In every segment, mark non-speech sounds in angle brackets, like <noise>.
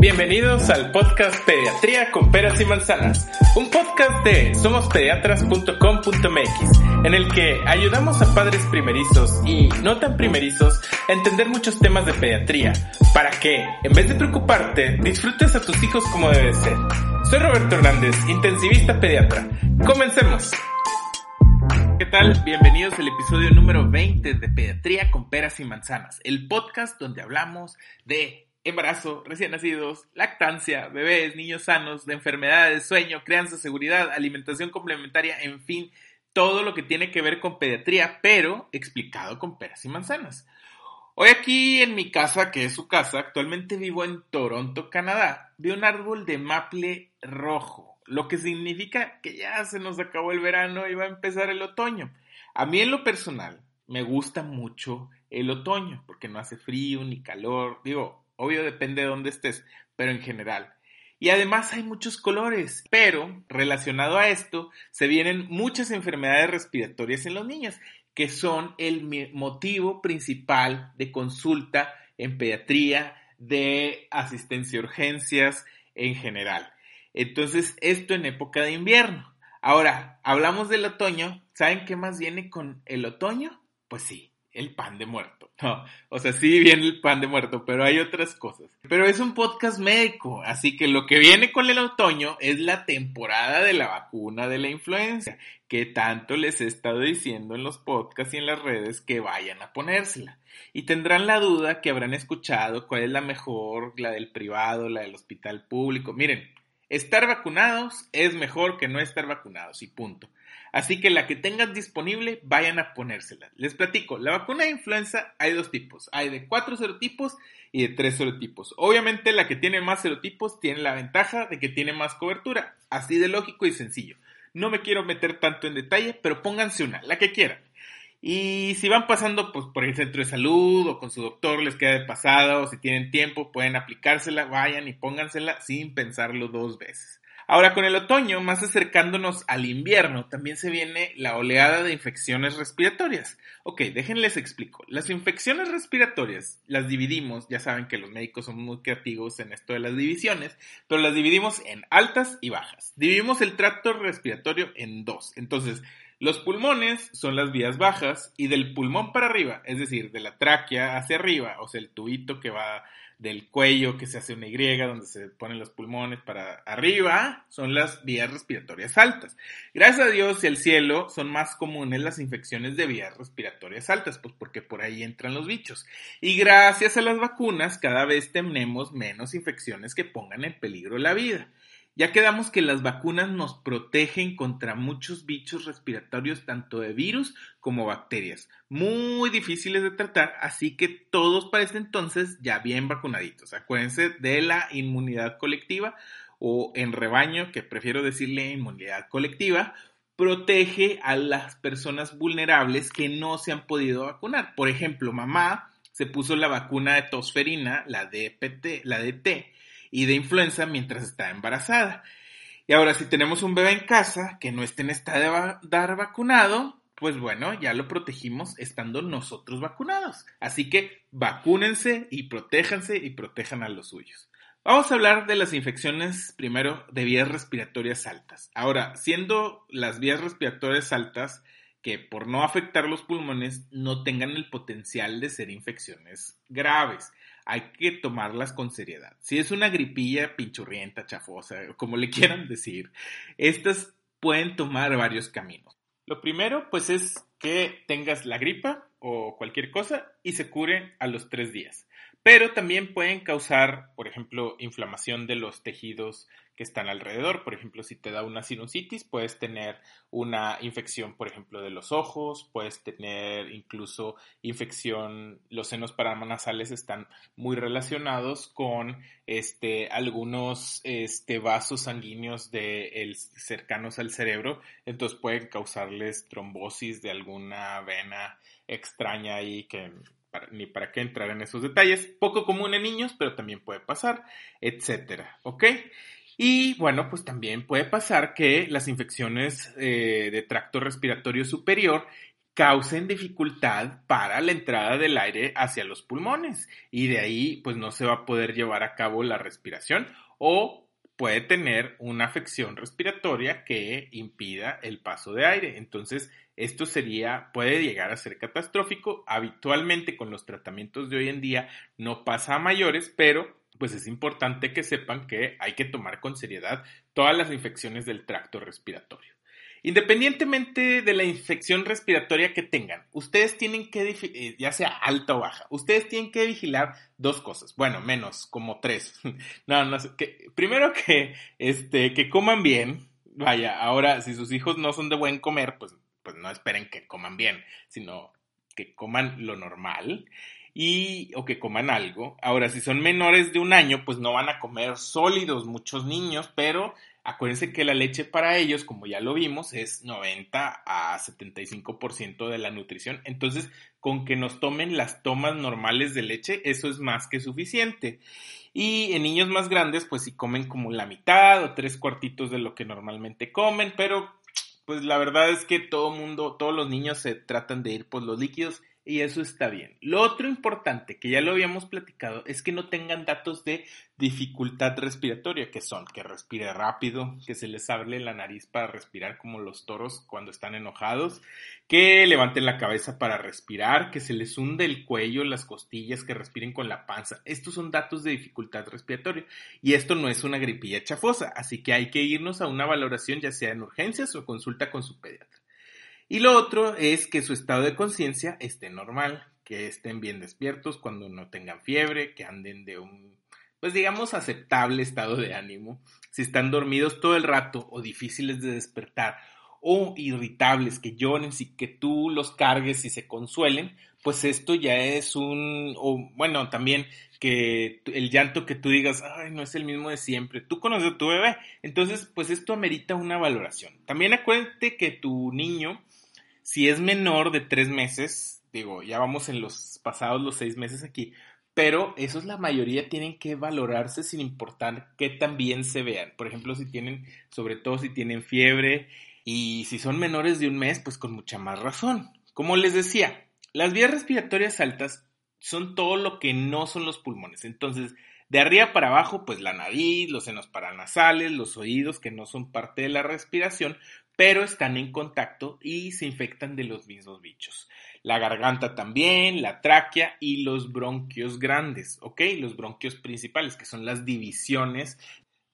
Bienvenidos al podcast Pediatría con Peras y Manzanas, un podcast de somospediatras.com.mx, en el que ayudamos a padres primerizos y no tan primerizos a entender muchos temas de pediatría, para que, en vez de preocuparte, disfrutes a tus hijos como debe ser. Soy Roberto Hernández, intensivista pediatra. Comencemos. ¿Qué tal? Bienvenidos al episodio número 20 de Pediatría con Peras y Manzanas, el podcast donde hablamos de embarazo, recién nacidos, lactancia, bebés, niños sanos, de enfermedades, sueño, crianza, seguridad, alimentación complementaria, en fin, todo lo que tiene que ver con pediatría, pero explicado con peras y manzanas. Hoy aquí en mi casa, que es su casa, actualmente vivo en Toronto, Canadá, vi un árbol de maple rojo, lo que significa que ya se nos acabó el verano y va a empezar el otoño. A mí en lo personal me gusta mucho el otoño, porque no hace frío ni calor, digo, Obvio depende de dónde estés, pero en general. Y además hay muchos colores. Pero relacionado a esto, se vienen muchas enfermedades respiratorias en los niños, que son el motivo principal de consulta en pediatría, de asistencia a urgencias en general. Entonces, esto en época de invierno. Ahora, hablamos del otoño. ¿Saben qué más viene con el otoño? Pues sí, el pan de muerto. <laughs> O sea, sí viene el pan de muerto, pero hay otras cosas. Pero es un podcast médico, así que lo que viene con el otoño es la temporada de la vacuna de la influenza, que tanto les he estado diciendo en los podcasts y en las redes que vayan a ponérsela. Y tendrán la duda que habrán escuchado cuál es la mejor, la del privado, la del hospital público. Miren, estar vacunados es mejor que no estar vacunados y punto. Así que la que tengan disponible, vayan a ponérsela. Les platico, la vacuna de influenza hay dos tipos. Hay de cuatro serotipos y de tres serotipos. Obviamente la que tiene más serotipos tiene la ventaja de que tiene más cobertura. Así de lógico y sencillo. No me quiero meter tanto en detalle, pero pónganse una, la que quieran. Y si van pasando pues, por el centro de salud o con su doctor les queda de pasada o si tienen tiempo pueden aplicársela, vayan y póngansela sin pensarlo dos veces. Ahora, con el otoño, más acercándonos al invierno, también se viene la oleada de infecciones respiratorias. Ok, déjenles explico. Las infecciones respiratorias las dividimos, ya saben que los médicos son muy creativos en esto de las divisiones, pero las dividimos en altas y bajas. Dividimos el tracto respiratorio en dos. Entonces, los pulmones son las vías bajas y del pulmón para arriba, es decir, de la tráquea hacia arriba, o sea, el tubito que va del cuello que se hace una Y, donde se ponen los pulmones para arriba, son las vías respiratorias altas. Gracias a Dios y al cielo son más comunes las infecciones de vías respiratorias altas, pues porque por ahí entran los bichos. Y gracias a las vacunas cada vez tenemos menos infecciones que pongan en peligro la vida. Ya quedamos que las vacunas nos protegen contra muchos bichos respiratorios, tanto de virus como bacterias, muy difíciles de tratar, así que todos para este entonces ya bien vacunaditos. Acuérdense de la inmunidad colectiva o en rebaño, que prefiero decirle inmunidad colectiva, protege a las personas vulnerables que no se han podido vacunar. Por ejemplo, mamá se puso la vacuna de tosferina, la DPT, la DT, y de influenza mientras está embarazada. Y ahora, si tenemos un bebé en casa que no esté en estado de dar vacunado, pues bueno, ya lo protegimos estando nosotros vacunados. Así que vacúnense y protéjanse y protejan a los suyos. Vamos a hablar de las infecciones primero de vías respiratorias altas. Ahora, siendo las vías respiratorias altas que por no afectar los pulmones no tengan el potencial de ser infecciones graves hay que tomarlas con seriedad. Si es una gripilla pinchurrienta, chafosa, como le quieran decir, estas pueden tomar varios caminos. Lo primero, pues, es que tengas la gripa o cualquier cosa y se cure a los tres días. Pero también pueden causar, por ejemplo, inflamación de los tejidos que están alrededor. Por ejemplo, si te da una sinusitis, puedes tener una infección, por ejemplo, de los ojos, puedes tener incluso infección, los senos paranasales están muy relacionados con este, algunos este, vasos sanguíneos de cercanos al cerebro, entonces pueden causarles trombosis de alguna vena extraña ahí que ni para qué entrar en esos detalles. Poco común en niños, pero también puede pasar, etcétera, ¿ok? Y bueno, pues también puede pasar que las infecciones eh, de tracto respiratorio superior causen dificultad para la entrada del aire hacia los pulmones y de ahí pues no se va a poder llevar a cabo la respiración o puede tener una afección respiratoria que impida el paso de aire. Entonces, esto sería, puede llegar a ser catastrófico. Habitualmente con los tratamientos de hoy en día no pasa a mayores, pero pues es importante que sepan que hay que tomar con seriedad todas las infecciones del tracto respiratorio. Independientemente de la infección respiratoria que tengan, ustedes tienen que, eh, ya sea alta o baja, ustedes tienen que vigilar dos cosas, bueno, menos, como tres. <laughs> no, no, que, primero que, este, que coman bien, vaya, ahora, si sus hijos no son de buen comer, pues, pues no esperen que coman bien, sino que coman lo normal y o que coman algo. Ahora, si son menores de un año, pues no van a comer sólidos muchos niños, pero acuérdense que la leche para ellos, como ya lo vimos, es 90 a 75% de la nutrición. Entonces, con que nos tomen las tomas normales de leche, eso es más que suficiente. Y en niños más grandes, pues si comen como la mitad o tres cuartitos de lo que normalmente comen, pero pues la verdad es que todo mundo, todos los niños se tratan de ir por los líquidos y eso está bien. Lo otro importante, que ya lo habíamos platicado, es que no tengan datos de dificultad respiratoria, que son que respire rápido, que se les hable la nariz para respirar como los toros cuando están enojados, que levanten la cabeza para respirar, que se les hunde el cuello, las costillas, que respiren con la panza. Estos son datos de dificultad respiratoria y esto no es una gripilla chafosa, así que hay que irnos a una valoración ya sea en urgencias o consulta con su pediatra. Y lo otro es que su estado de conciencia esté normal, que estén bien despiertos cuando no tengan fiebre, que anden de un, pues digamos, aceptable estado de ánimo. Si están dormidos todo el rato o difíciles de despertar o irritables, que lloren y que tú los cargues y se consuelen, pues esto ya es un, o bueno, también que el llanto que tú digas, ay, no es el mismo de siempre, tú conoces a tu bebé, entonces pues esto amerita una valoración. También acuérdate que tu niño si es menor de tres meses, digo, ya vamos en los pasados los seis meses aquí, pero esos la mayoría tienen que valorarse sin importar qué tan bien se vean. Por ejemplo, si tienen, sobre todo si tienen fiebre y si son menores de un mes, pues con mucha más razón. Como les decía, las vías respiratorias altas son todo lo que no son los pulmones. Entonces, de arriba para abajo, pues la nariz, los senos paranasales, los oídos, que no son parte de la respiración, pero están en contacto y se infectan de los mismos bichos. La garganta también, la tráquea y los bronquios grandes, ¿ok? Los bronquios principales, que son las divisiones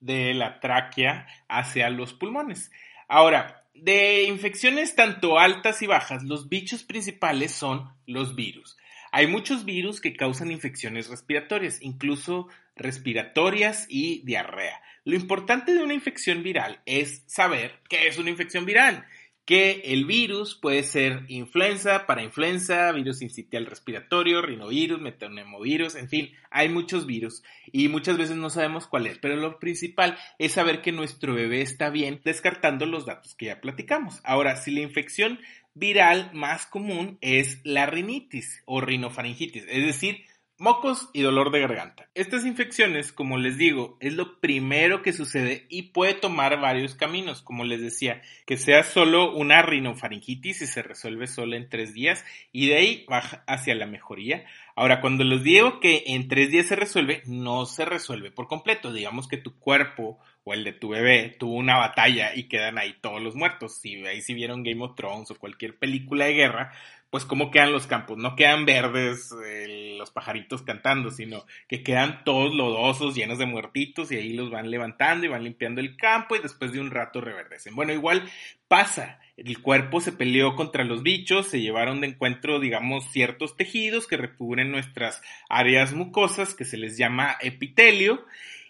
de la tráquea hacia los pulmones. Ahora, de infecciones tanto altas y bajas, los bichos principales son los virus. Hay muchos virus que causan infecciones respiratorias, incluso respiratorias y diarrea. Lo importante de una infección viral es saber qué es una infección viral, que el virus puede ser influenza, para influenza, virus incitial respiratorio, rinovirus, metapneumovirus, en fin, hay muchos virus y muchas veces no sabemos cuál es, pero lo principal es saber que nuestro bebé está bien, descartando los datos que ya platicamos. Ahora, si la infección viral más común es la rinitis o rinofaringitis, es decir, Mocos y dolor de garganta. Estas infecciones, como les digo, es lo primero que sucede y puede tomar varios caminos, como les decía, que sea solo una rinofaringitis y se resuelve solo en tres días y de ahí baja hacia la mejoría. Ahora, cuando les digo que en tres días se resuelve, no se resuelve por completo. Digamos que tu cuerpo o el de tu bebé tuvo una batalla y quedan ahí todos los muertos. Si ahí si vieron Game of Thrones o cualquier película de guerra, pues cómo quedan los campos. No quedan verdes eh, los pajaritos cantando, sino que quedan todos lodosos, llenos de muertitos, y ahí los van levantando y van limpiando el campo y después de un rato reverdecen. Bueno, igual pasa. El cuerpo se peleó contra los bichos, se llevaron de encuentro, digamos, ciertos tejidos que recubren nuestras áreas mucosas, que se les llama epitelio.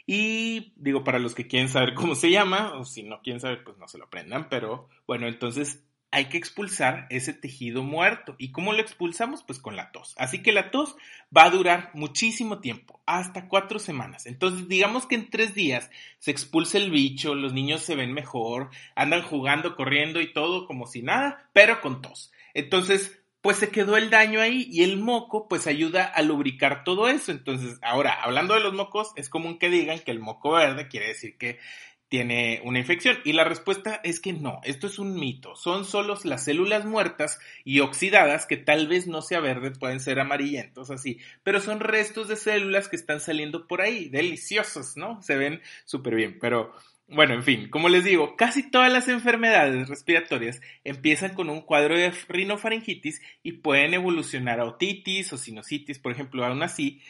Y digo, para los que quieren saber cómo se llama, o si no quieren saber, pues no se lo aprendan, pero bueno, entonces hay que expulsar ese tejido muerto. ¿Y cómo lo expulsamos? Pues con la tos. Así que la tos va a durar muchísimo tiempo, hasta cuatro semanas. Entonces, digamos que en tres días se expulsa el bicho, los niños se ven mejor, andan jugando, corriendo y todo como si nada, pero con tos. Entonces, pues se quedó el daño ahí y el moco pues ayuda a lubricar todo eso. Entonces, ahora, hablando de los mocos, es común que digan que el moco verde quiere decir que tiene una infección? Y la respuesta es que no, esto es un mito. Son solo las células muertas y oxidadas que tal vez no sea verde, pueden ser amarillentos así, pero son restos de células que están saliendo por ahí, deliciosos, ¿no? Se ven súper bien, pero bueno, en fin, como les digo, casi todas las enfermedades respiratorias empiezan con un cuadro de rinofaringitis y pueden evolucionar a otitis o sinusitis, por ejemplo, aún así,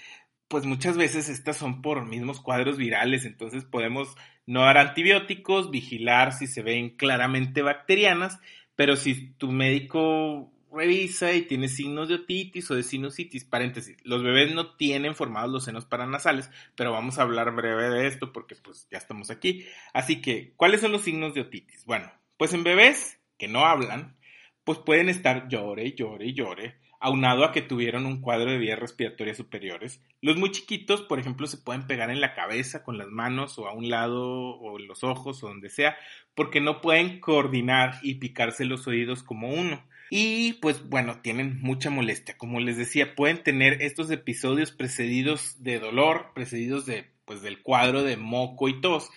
pues muchas veces estas son por mismos cuadros virales, entonces podemos no dar antibióticos, vigilar si se ven claramente bacterianas, pero si tu médico revisa y tiene signos de otitis o de sinusitis, paréntesis, los bebés no tienen formados los senos paranasales, pero vamos a hablar breve de esto porque pues ya estamos aquí. Así que, ¿cuáles son los signos de otitis? Bueno, pues en bebés que no hablan, pues pueden estar llore, llore, llore, aunado a que tuvieron un cuadro de vías respiratorias superiores. Los muy chiquitos, por ejemplo, se pueden pegar en la cabeza con las manos o a un lado o los ojos o donde sea, porque no pueden coordinar y picarse los oídos como uno. Y pues bueno, tienen mucha molestia. Como les decía, pueden tener estos episodios precedidos de dolor, precedidos de pues del cuadro de moco y tos.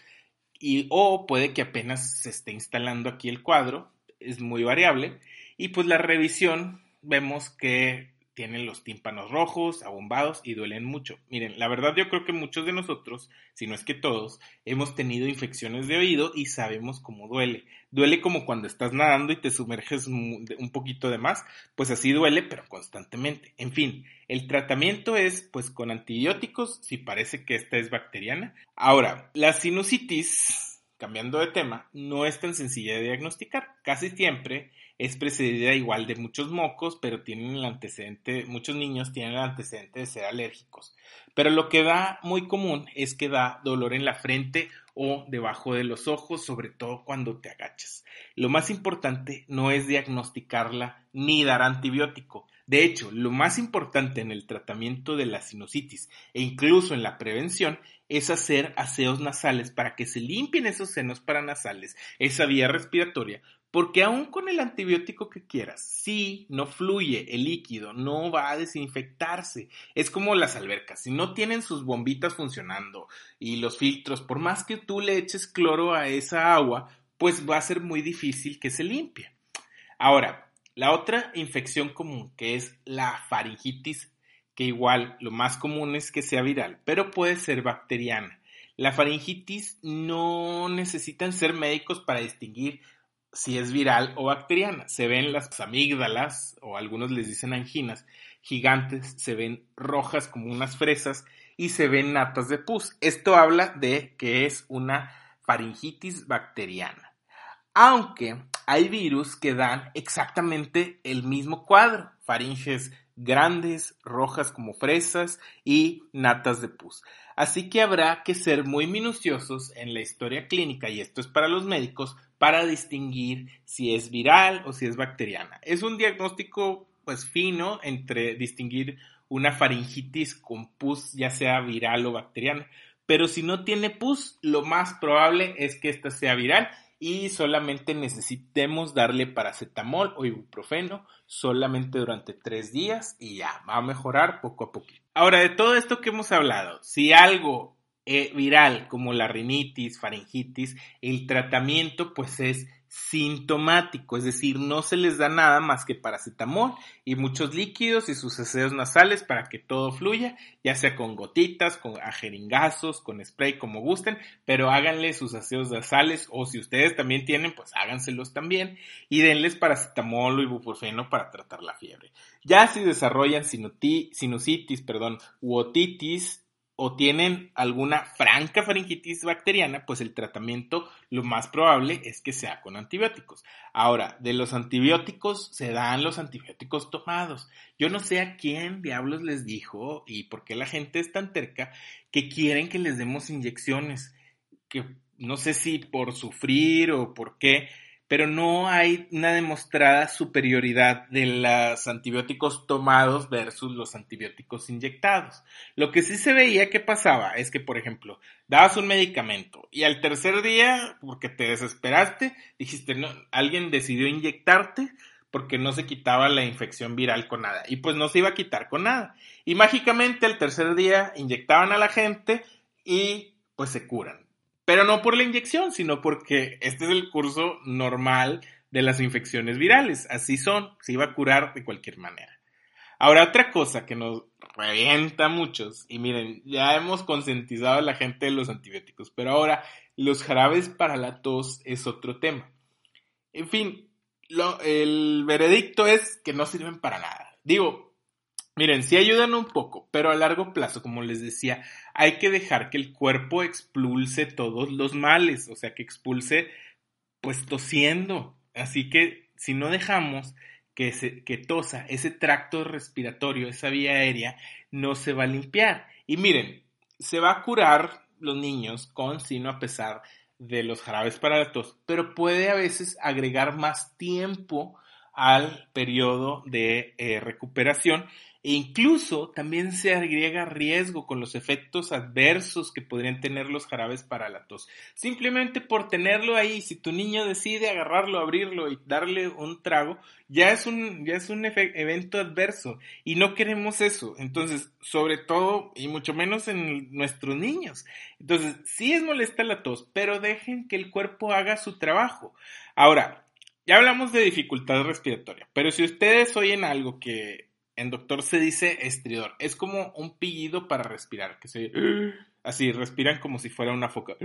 Y o puede que apenas se esté instalando aquí el cuadro, es muy variable. Y pues la revisión vemos que tienen los tímpanos rojos, abombados y duelen mucho. Miren, la verdad yo creo que muchos de nosotros, si no es que todos, hemos tenido infecciones de oído y sabemos cómo duele. Duele como cuando estás nadando y te sumerges un poquito de más, pues así duele, pero constantemente. En fin, el tratamiento es pues con antibióticos si parece que esta es bacteriana. Ahora, la sinusitis, cambiando de tema, no es tan sencilla de diagnosticar. Casi siempre es precedida igual de muchos mocos, pero tienen el antecedente, muchos niños tienen el antecedente de ser alérgicos. Pero lo que da muy común es que da dolor en la frente o debajo de los ojos, sobre todo cuando te agachas. Lo más importante no es diagnosticarla ni dar antibiótico. De hecho, lo más importante en el tratamiento de la sinusitis e incluso en la prevención es hacer aseos nasales para que se limpien esos senos paranasales, esa vía respiratoria, porque aún con el antibiótico que quieras, si no fluye el líquido, no va a desinfectarse. Es como las albercas, si no tienen sus bombitas funcionando y los filtros, por más que tú le eches cloro a esa agua, pues va a ser muy difícil que se limpie. Ahora, la otra infección común, que es la faringitis, que igual lo más común es que sea viral, pero puede ser bacteriana. La faringitis no necesitan ser médicos para distinguir si es viral o bacteriana. Se ven las amígdalas, o algunos les dicen anginas, gigantes, se ven rojas como unas fresas y se ven natas de pus. Esto habla de que es una faringitis bacteriana. Aunque hay virus que dan exactamente el mismo cuadro, faringes grandes, rojas como fresas y natas de pus. Así que habrá que ser muy minuciosos en la historia clínica, y esto es para los médicos, para distinguir si es viral o si es bacteriana. Es un diagnóstico pues fino entre distinguir una faringitis con pus, ya sea viral o bacteriana. Pero si no tiene pus, lo más probable es que esta sea viral y solamente necesitemos darle paracetamol o ibuprofeno solamente durante tres días y ya va a mejorar poco a poco. Ahora, de todo esto que hemos hablado, si algo eh, viral como la rinitis, faringitis, el tratamiento pues es sintomático, es decir, no se les da nada más que paracetamol y muchos líquidos y sus aseos nasales para que todo fluya, ya sea con gotitas, con ajeringazos, con spray, como gusten, pero háganle sus aseos nasales o si ustedes también tienen, pues háganselos también y denles paracetamol o ibuprofeno para tratar la fiebre. Ya si desarrollan sinusitis, perdón, u otitis, o tienen alguna franca faringitis bacteriana, pues el tratamiento lo más probable es que sea con antibióticos. Ahora, de los antibióticos se dan los antibióticos tomados. Yo no sé a quién diablos les dijo y por qué la gente es tan terca que quieren que les demos inyecciones, que no sé si por sufrir o por qué, pero no hay una demostrada superioridad de los antibióticos tomados versus los antibióticos inyectados. Lo que sí se veía que pasaba es que, por ejemplo, dabas un medicamento y al tercer día, porque te desesperaste, dijiste, alguien decidió inyectarte porque no se quitaba la infección viral con nada. Y pues no se iba a quitar con nada. Y mágicamente al tercer día inyectaban a la gente y pues se curan pero no por la inyección, sino porque este es el curso normal de las infecciones virales. Así son, se iba a curar de cualquier manera. Ahora, otra cosa que nos revienta a muchos, y miren, ya hemos concientizado a la gente de los antibióticos, pero ahora los jarabes para la tos es otro tema. En fin, el veredicto es que no sirven para nada. Digo, Miren, sí ayudan un poco, pero a largo plazo, como les decía, hay que dejar que el cuerpo expulse todos los males, o sea, que expulse pues tosiendo. Así que si no dejamos que, se, que tosa ese tracto respiratorio, esa vía aérea, no se va a limpiar. Y miren, se va a curar los niños con sino a pesar de los jarabes para la tos, pero puede a veces agregar más tiempo al periodo de eh, recuperación e incluso también se agrega riesgo con los efectos adversos que podrían tener los jarabes para la tos. Simplemente por tenerlo ahí, si tu niño decide agarrarlo, abrirlo y darle un trago, ya es un, ya es un evento adverso y no queremos eso. Entonces, sobre todo y mucho menos en nuestros niños. Entonces, sí es molesta la tos, pero dejen que el cuerpo haga su trabajo. Ahora, ya hablamos de dificultad respiratoria, pero si ustedes oyen algo que en doctor se dice estridor. Es como un pillido para respirar, que se así respiran como si fuera una foca.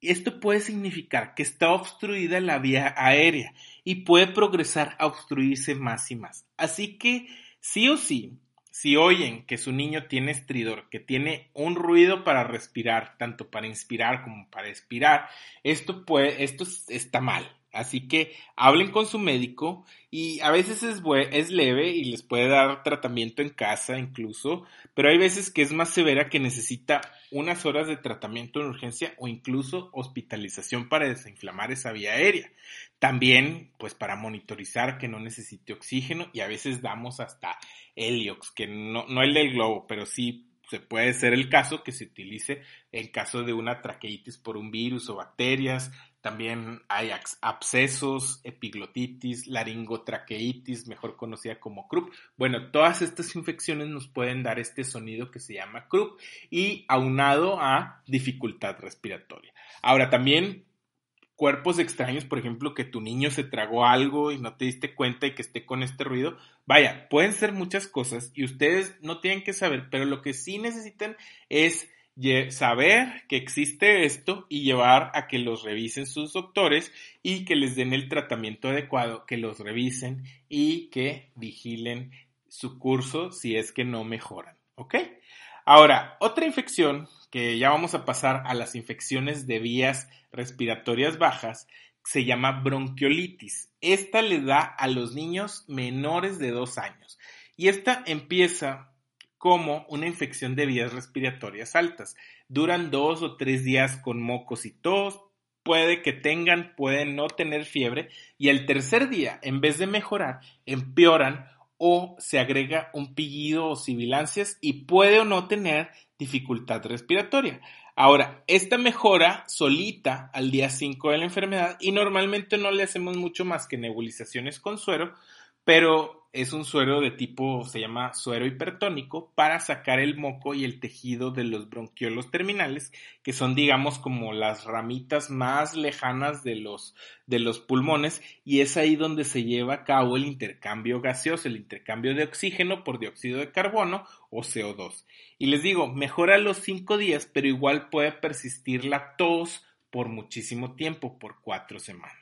Y esto puede significar que está obstruida la vía aérea y puede progresar a obstruirse más y más. Así que sí o sí, si oyen que su niño tiene estridor, que tiene un ruido para respirar, tanto para inspirar como para expirar, esto puede, esto está mal. Así que hablen con su médico y a veces es, leve y les puede dar tratamiento en casa incluso, pero hay veces que es más severa que necesita unas horas de tratamiento en urgencia o incluso hospitalización para desinflamar esa vía aérea. También, pues para monitorizar que no necesite oxígeno y a veces damos hasta heliox, que no, no el del globo, pero sí se puede ser el caso que se utilice en caso de una traqueitis por un virus o bacterias, también hay abscesos, epiglotitis, laringotraqueitis, mejor conocida como CRUP. Bueno, todas estas infecciones nos pueden dar este sonido que se llama CRUP y aunado a dificultad respiratoria. Ahora también cuerpos extraños, por ejemplo, que tu niño se tragó algo y no te diste cuenta y que esté con este ruido. Vaya, pueden ser muchas cosas y ustedes no tienen que saber, pero lo que sí necesitan es saber que existe esto y llevar a que los revisen sus doctores y que les den el tratamiento adecuado, que los revisen y que vigilen su curso si es que no mejoran. ¿Ok? Ahora, otra infección que ya vamos a pasar a las infecciones de vías respiratorias bajas se llama bronquiolitis. Esta le da a los niños menores de dos años y esta empieza como una infección de vías respiratorias altas. Duran dos o tres días con mocos y tos, puede que tengan, pueden no tener fiebre y el tercer día, en vez de mejorar, empeoran o se agrega un pillido o sibilancias y puede o no tener dificultad respiratoria. Ahora, esta mejora solita al día 5 de la enfermedad y normalmente no le hacemos mucho más que nebulizaciones con suero, pero es un suero de tipo, se llama suero hipertónico, para sacar el moco y el tejido de los bronquiolos terminales, que son, digamos, como las ramitas más lejanas de los, de los pulmones, y es ahí donde se lleva a cabo el intercambio gaseoso, el intercambio de oxígeno por dióxido de carbono o CO2. Y les digo, mejora los cinco días, pero igual puede persistir la tos por muchísimo tiempo, por cuatro semanas.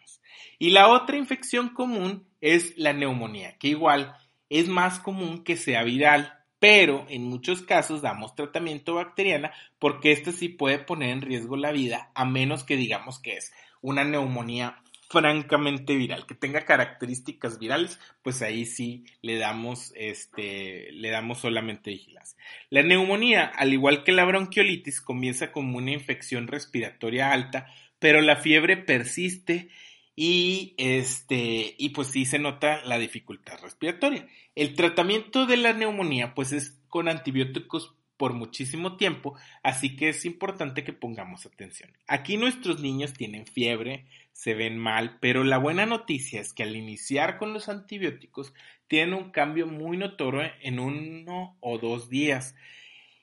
Y la otra infección común es la neumonía, que igual es más común que sea viral, pero en muchos casos damos tratamiento bacteriana porque esto sí puede poner en riesgo la vida, a menos que digamos que es una neumonía francamente viral, que tenga características virales, pues ahí sí le damos, este, le damos solamente vigilancia. La neumonía, al igual que la bronquiolitis, comienza como una infección respiratoria alta, pero la fiebre persiste y este y pues sí se nota la dificultad respiratoria. El tratamiento de la neumonía pues es con antibióticos por muchísimo tiempo, así que es importante que pongamos atención. Aquí nuestros niños tienen fiebre, se ven mal, pero la buena noticia es que al iniciar con los antibióticos tienen un cambio muy notorio en uno o dos días.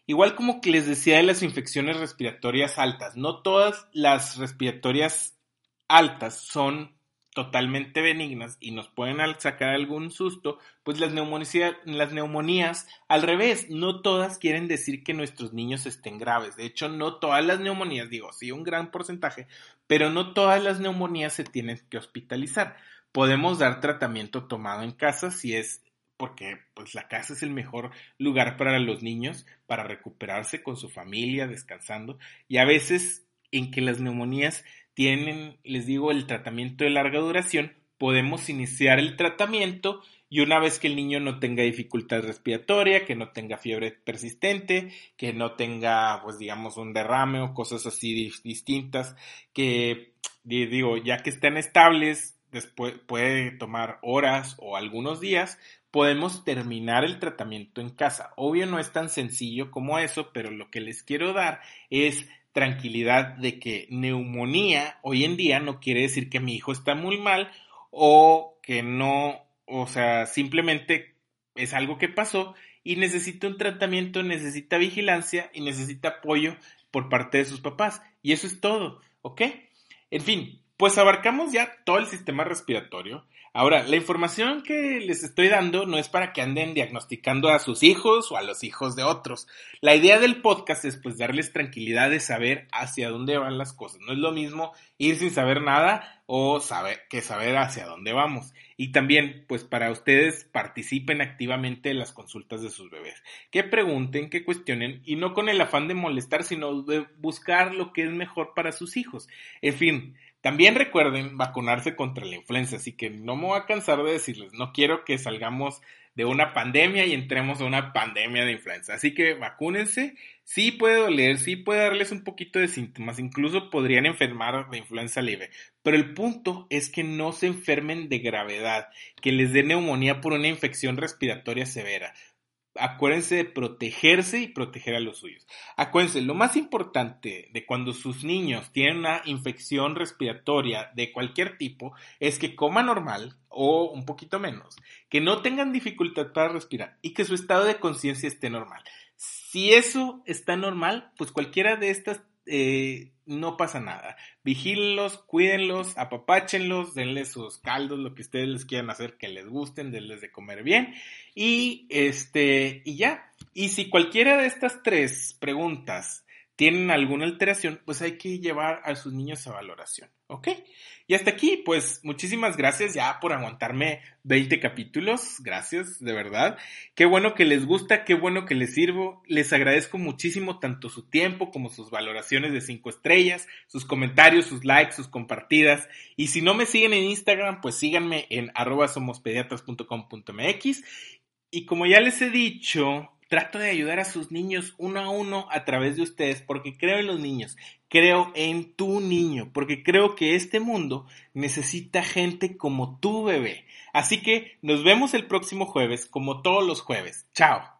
Igual como que les decía de las infecciones respiratorias altas, no todas las respiratorias altas son totalmente benignas y nos pueden sacar algún susto, pues las las neumonías, al revés, no todas quieren decir que nuestros niños estén graves. De hecho, no todas las neumonías, digo, sí, un gran porcentaje, pero no todas las neumonías se tienen que hospitalizar. Podemos dar tratamiento tomado en casa si es porque pues la casa es el mejor lugar para los niños para recuperarse con su familia, descansando y a veces en que las neumonías tienen, les digo, el tratamiento de larga duración, podemos iniciar el tratamiento y una vez que el niño no tenga dificultad respiratoria, que no tenga fiebre persistente, que no tenga, pues digamos, un derrame o cosas así distintas, que digo, ya que estén estables, después puede tomar horas o algunos días, podemos terminar el tratamiento en casa. Obvio no es tan sencillo como eso, pero lo que les quiero dar es tranquilidad de que neumonía hoy en día no quiere decir que mi hijo está muy mal o que no, o sea, simplemente es algo que pasó y necesita un tratamiento, necesita vigilancia y necesita apoyo por parte de sus papás. Y eso es todo, ¿ok? En fin, pues abarcamos ya todo el sistema respiratorio. Ahora, la información que les estoy dando no es para que anden diagnosticando a sus hijos o a los hijos de otros. La idea del podcast es pues darles tranquilidad de saber hacia dónde van las cosas. No es lo mismo ir sin saber nada o saber que saber hacia dónde vamos. Y también, pues para ustedes participen activamente en las consultas de sus bebés. Que pregunten, que cuestionen y no con el afán de molestar, sino de buscar lo que es mejor para sus hijos. En fin, también recuerden vacunarse contra la influenza, así que no me voy a cansar de decirles, no quiero que salgamos de una pandemia y entremos a una pandemia de influenza. Así que vacúnense, sí puede doler, sí puede darles un poquito de síntomas, incluso podrían enfermar de influenza leve, pero el punto es que no se enfermen de gravedad, que les dé neumonía por una infección respiratoria severa acuérdense de protegerse y proteger a los suyos. Acuérdense, lo más importante de cuando sus niños tienen una infección respiratoria de cualquier tipo es que coman normal o un poquito menos, que no tengan dificultad para respirar y que su estado de conciencia esté normal. Si eso está normal, pues cualquiera de estas eh, no pasa nada. Vigílenlos, cuídenlos, apapáchenlos, denles sus caldos, lo que ustedes les quieran hacer que les gusten, denles de comer bien. Y este, y ya. Y si cualquiera de estas tres preguntas tienen alguna alteración, pues hay que llevar a sus niños a valoración, ¿ok? Y hasta aquí, pues muchísimas gracias ya por aguantarme 20 capítulos, gracias, de verdad. Qué bueno que les gusta, qué bueno que les sirvo. Les agradezco muchísimo tanto su tiempo como sus valoraciones de 5 estrellas, sus comentarios, sus likes, sus compartidas. Y si no me siguen en Instagram, pues síganme en arroba somospediatras.com.mx. Y como ya les he dicho, trato de ayudar a sus niños uno a uno a través de ustedes, porque creo en los niños, creo en tu niño, porque creo que este mundo necesita gente como tu bebé. Así que nos vemos el próximo jueves, como todos los jueves. Chao.